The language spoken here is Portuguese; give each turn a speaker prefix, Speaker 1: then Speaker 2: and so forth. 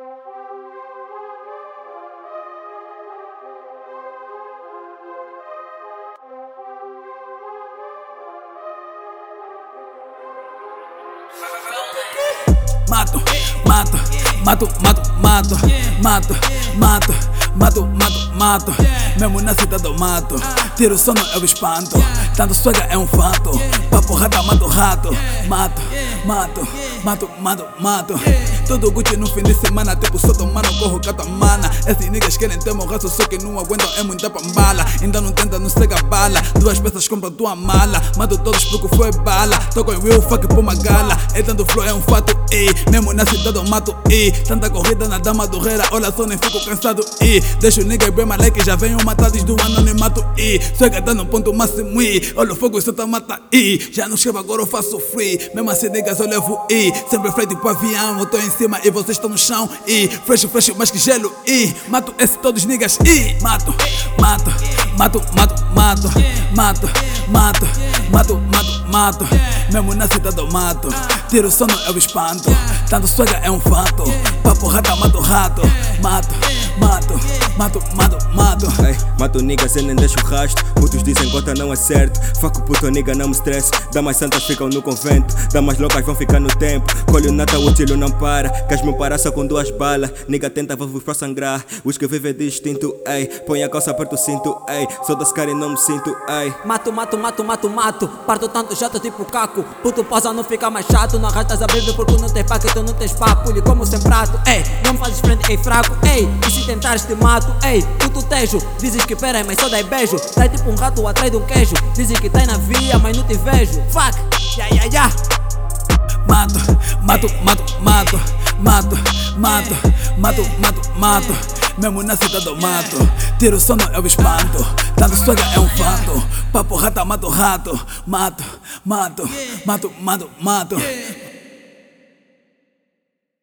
Speaker 1: Mato, mato, mato, mato, mato, mato, mato, mato, mato, mato. Mesmo na cidade do mato, tiro sono o espanto. Tanto swagger é um fato, papo rata mato rato. Mato, mato, mato, mato, mato. Tudo Gucci no fim de semana, tipo só tomando corro com a tua mana. Esses niggas querem ter meu raço, só que não aguentam, é muita pambala. Ainda não tenta, não cega bala. Duas peças compram tua mala. Mato todos porque foi bala. Toco em real fuck por uma gala. É tanto flow, é um fato, e mesmo na cidade eu mato, e tanta corrida na dama do reira. Olha só, nem fico cansado, e deixa o nigga bem maleque, já venho matar desde o anonimato, e swagger tá no ponto máximo, e olha o fogo, só tá mata, e já não escrevo, agora eu faço free. Mesmo assim, niggas, eu levo, e sempre frente pro avião, eu tô em cima e vocês estão no chão. E fresh, fresh, mais que gelo. E mato esse todos niggas. E mato, mato, mato, mato, mato Mato, mato, mato, mato, mato. Mesmo na cidade do mato. Tiro sono eu espanto. Tanto swagger é um fato. Papo rata, mato rato. Mato, mato mato, mato, mato.
Speaker 2: Ei, mato nigga, cê nem deixa o rastro. Putos dizem gota não é certo. Faco puto nigga, não me stress. Damas santas ficam no convento. Damas loucas vão ficar no tempo. Colho nata, o tiro não para. Queres me parar só com duas balas. Nigga tenta vos pra sangrar. Os que vivem distinto, ei. Põe a calça perto do cinto, ei. Sou das caras e não me sinto, ei.
Speaker 3: Mato, mato, mato, mato, mato. Parto tanto jato tipo caco. Puto pausa não fica mais chato. Não arrastas a breve porque não tens paque, tu não tens papo. Lhe como sem prato, ei. Não me fazes frente, ei, fraco, ei. E se tentares te mato, gato, ei, puto tejo. Dizes que pera, mas só dai beijo. Sai tipo um rato atrás de um queijo. Dizem que tá na via, mas não te vejo. Fuck, ya yeah, ya yeah, ya. Yeah.
Speaker 1: Mato, mato, mato, mato Mato, mato, mato, mato, mato. Mesmo na cidade do mato. Tiro sono eu espanto. Tanto swag é um fato. Papo rata, mato rato. Mato, mato, mato, mato, mato.